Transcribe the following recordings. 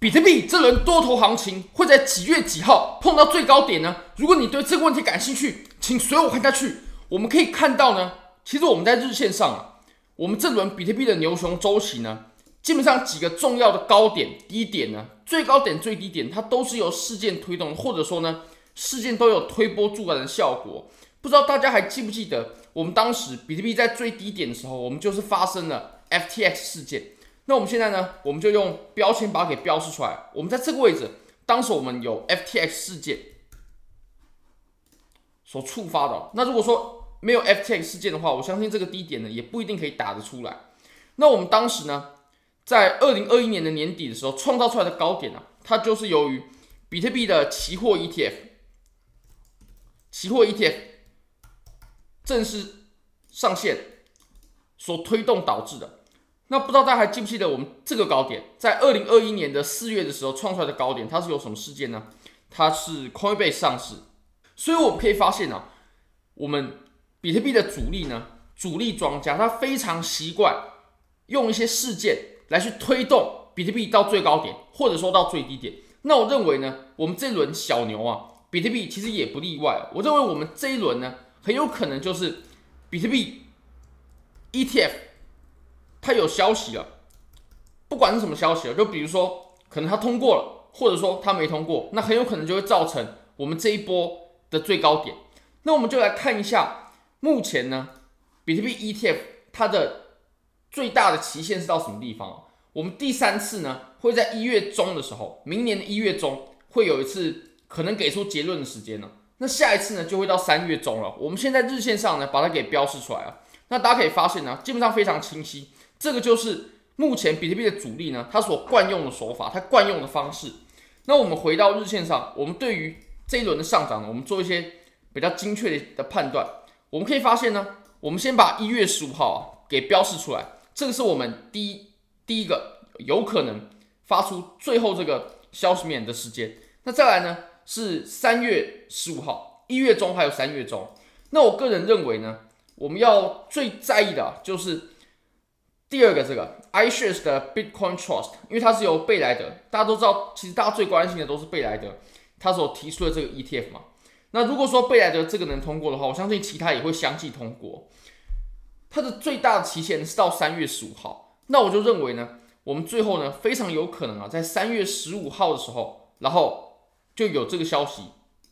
比特币这轮多头行情会在几月几号碰到最高点呢？如果你对这个问题感兴趣，请随我看下去。我们可以看到呢，其实我们在日线上啊，我们这轮比特币的牛熊周期呢，基本上几个重要的高点、低点呢，最高点、最低点，它都是由事件推动，或者说呢，事件都有推波助澜的效果。不知道大家还记不记得，我们当时比特币在最低点的时候，我们就是发生了 FTX 事件。那我们现在呢，我们就用标签把它给标示出来。我们在这个位置，当时我们有 FTX 事件所触发的。那如果说没有 FTX 事件的话，我相信这个低点呢，也不一定可以打得出来。那我们当时呢，在二零二一年的年底的时候创造出来的高点呢，它就是由于比特币的期货 ETF，期货 ETF 正式上线所推动导致的。那不知道大家还记不记得我们这个高点，在二零二一年的四月的时候创出来的高点，它是有什么事件呢？它是 Coinbase 上市，所以我们可以发现啊，我们比特币的主力呢，主力庄家他非常习惯用一些事件来去推动比特币到最高点，或者说到最低点。那我认为呢，我们这轮小牛啊，比特币其实也不例外。我认为我们这一轮呢，很有可能就是比特币 ETF。它有消息了，不管是什么消息了，就比如说可能它通过了，或者说它没通过，那很有可能就会造成我们这一波的最高点。那我们就来看一下，目前呢，比特币 ETF 它的最大的期限是到什么地方？我们第三次呢会在一月中的时候，明年的一月中会有一次可能给出结论的时间呢。那下一次呢就会到三月中了。我们现在日线上呢把它给标示出来了，那大家可以发现呢，基本上非常清晰。这个就是目前比特币的主力呢，它所惯用的手法，它惯用的方式。那我们回到日线上，我们对于这一轮的上涨呢，我们做一些比较精确的判断。我们可以发现呢，我们先把一月十五号啊给标示出来，这个是我们第一第一个有可能发出最后这个消息面的时间。那再来呢是三月十五号，一月中还有三月中。那我个人认为呢，我们要最在意的就是。第二个，这个 iShares 的 Bitcoin Trust，因为它是由贝莱德，大家都知道，其实大家最关心的都是贝莱德他所提出的这个 ETF 嘛。那如果说贝莱德这个能通过的话，我相信其他也会相继通过。它的最大的期限是到三月十五号，那我就认为呢，我们最后呢非常有可能啊，在三月十五号的时候，然后就有这个消息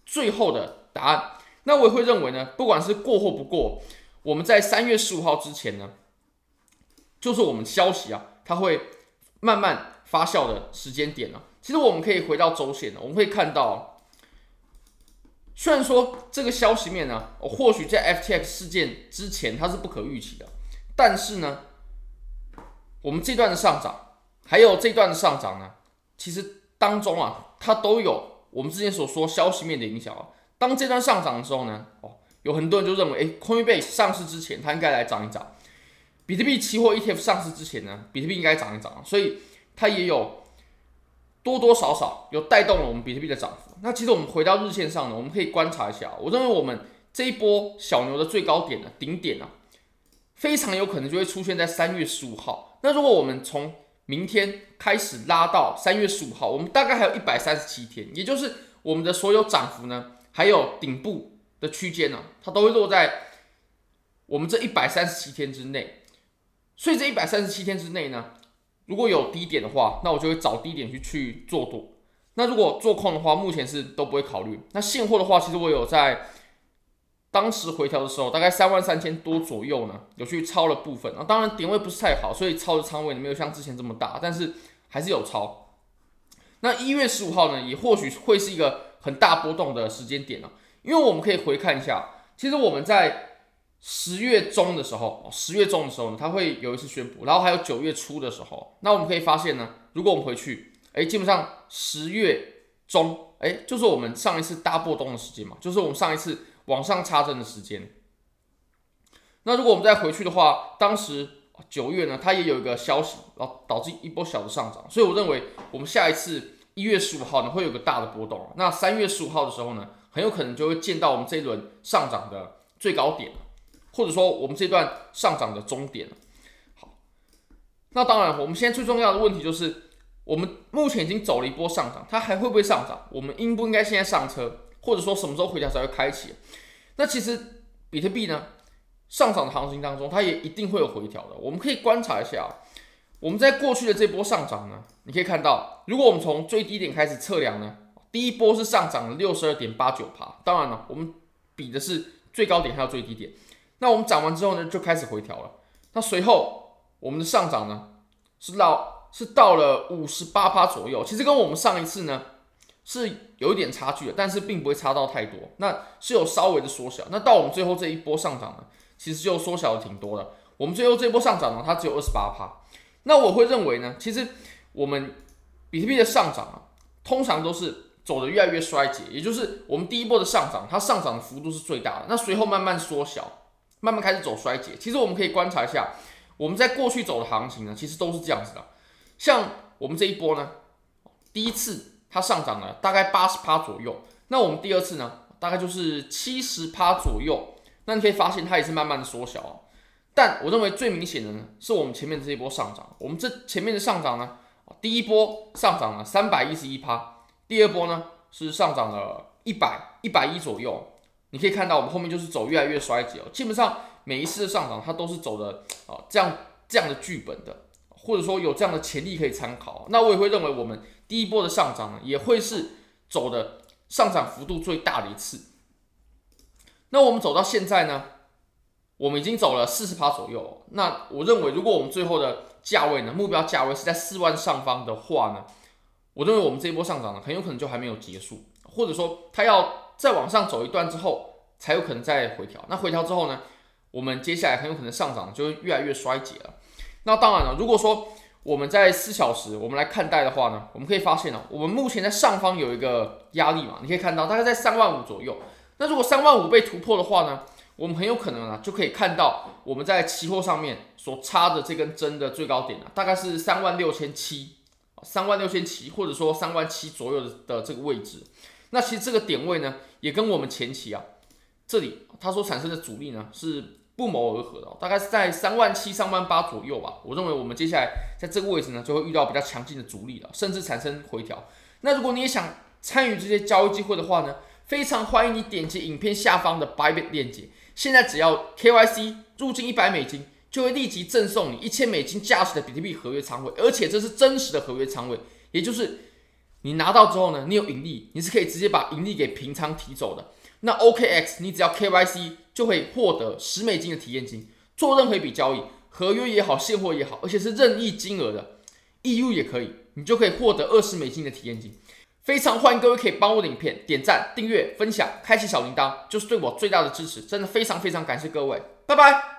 最后的答案。那我也会认为呢，不管是过或不过，我们在三月十五号之前呢。就是我们消息啊，它会慢慢发酵的时间点呢、其实我们可以回到周线呢，我们会看到，虽然说这个消息面呢，或许在 FTX 事件之前它是不可预期的，但是呢，我们这段的上涨，还有这段的上涨呢，其实当中啊，它都有我们之前所说消息面的影响啊。当这段上涨的时候呢，哦，有很多人就认为，诶，Coinbase 上市之前它应该来涨一涨。比特币期货 ETF 上市之前呢，比特币应该涨一涨，所以它也有多多少少有带动了我们比特币的涨幅。那其实我们回到日线上呢，我们可以观察一下，我认为我们这一波小牛的最高点呢，顶点呢，非常有可能就会出现在三月十五号。那如果我们从明天开始拉到三月十五号，我们大概还有一百三十七天，也就是我们的所有涨幅呢，还有顶部的区间呢，它都会落在我们这一百三十七天之内。所以这一百三十七天之内呢，如果有低点的话，那我就会找低点去去做多。那如果做空的话，目前是都不会考虑。那现货的话，其实我有在当时回调的时候，大概三万三千多左右呢，有去抄了部分。啊，当然点位不是太好，所以抄的仓位没有像之前这么大，但是还是有抄。那一月十五号呢，也或许会是一个很大波动的时间点呢，因为我们可以回看一下，其实我们在。十月中的时候，十月中的时候呢，它会有一次宣布，然后还有九月初的时候，那我们可以发现呢，如果我们回去，哎，基本上十月中，哎，就是我们上一次大波动的时间嘛，就是我们上一次往上插针的时间。那如果我们再回去的话，当时九月呢，它也有一个消息，然后导致一波小的上涨，所以我认为我们下一次一月十五号呢会有个大的波动，那三月十五号的时候呢，很有可能就会见到我们这一轮上涨的最高点。或者说我们这段上涨的终点。好，那当然，我们现在最重要的问题就是，我们目前已经走了一波上涨，它还会不会上涨？我们应不应该现在上车？或者说什么时候回调才会开启？那其实比特币呢，上涨的行情当中，它也一定会有回调的。我们可以观察一下，我们在过去的这波上涨呢，你可以看到，如果我们从最低点开始测量呢，第一波是上涨了六十二点八九趴。当然了，我们比的是最高点还有最低点。那我们涨完之后呢，就开始回调了。那随后我们的上涨呢，是到是到了五十八趴左右。其实跟我们上一次呢是有一点差距的，但是并不会差到太多。那是有稍微的缩小。那到我们最后这一波上涨呢，其实就缩小的挺多的。我们最后这一波上涨呢，它只有二十八趴。那我会认为呢，其实我们比特币的上涨啊，通常都是走得越来越衰竭，也就是我们第一波的上涨，它上涨的幅度是最大的。那随后慢慢缩小。慢慢开始走衰竭，其实我们可以观察一下，我们在过去走的行情呢，其实都是这样子的。像我们这一波呢，第一次它上涨了大概八十趴左右，那我们第二次呢，大概就是七十趴左右。那你可以发现它也是慢慢的缩小。但我认为最明显的呢，是我们前面这一波上涨。我们这前面的上涨呢，第一波上涨了三百一十一趴，第二波呢是上涨了一百一百一左右。你可以看到，我们后面就是走越来越衰竭哦。基本上每一次的上涨，它都是走的啊这样这样的剧本的，或者说有这样的潜力可以参考。那我也会认为，我们第一波的上涨呢，也会是走的上涨幅度最大的一次。那我们走到现在呢，我们已经走了四十趴左右。那我认为，如果我们最后的价位呢，目标价位是在四万上方的话呢，我认为我们这一波上涨呢，很有可能就还没有结束，或者说它要。再往上走一段之后，才有可能再回调。那回调之后呢，我们接下来很有可能上涨就会越来越衰竭了。那当然了，如果说我们在四小时我们来看待的话呢，我们可以发现呢，我们目前在上方有一个压力嘛，你可以看到大概在三万五左右。那如果三万五被突破的话呢，我们很有可能呢就可以看到我们在期货上面所插的这根针的最高点啊，大概是三万六千七，三万六千七或者说三万七左右的这个位置。那其实这个点位呢，也跟我们前期啊，这里它所产生的阻力呢是不谋而合的，大概是在三万七、三万八左右吧。我认为我们接下来在这个位置呢，就会遇到比较强劲的阻力了，甚至产生回调。那如果你也想参与这些交易机会的话呢，非常欢迎你点击影片下方的白链链接。现在只要 KYC 入金一百美金，就会立即赠送你一千美金价值的比特币合约仓位，而且这是真实的合约仓位，也就是。你拿到之后呢，你有盈利，你是可以直接把盈利给平仓提走的。那 OKX，你只要 KYC 就会获得十美金的体验金，做任何一笔交易，合约也好，现货也好，而且是任意金额的，EU 也可以，你就可以获得二十美金的体验金。非常欢迎各位可以帮我的影片点赞、订阅、分享、开启小铃铛，就是对我最大的支持。真的非常非常感谢各位，拜拜。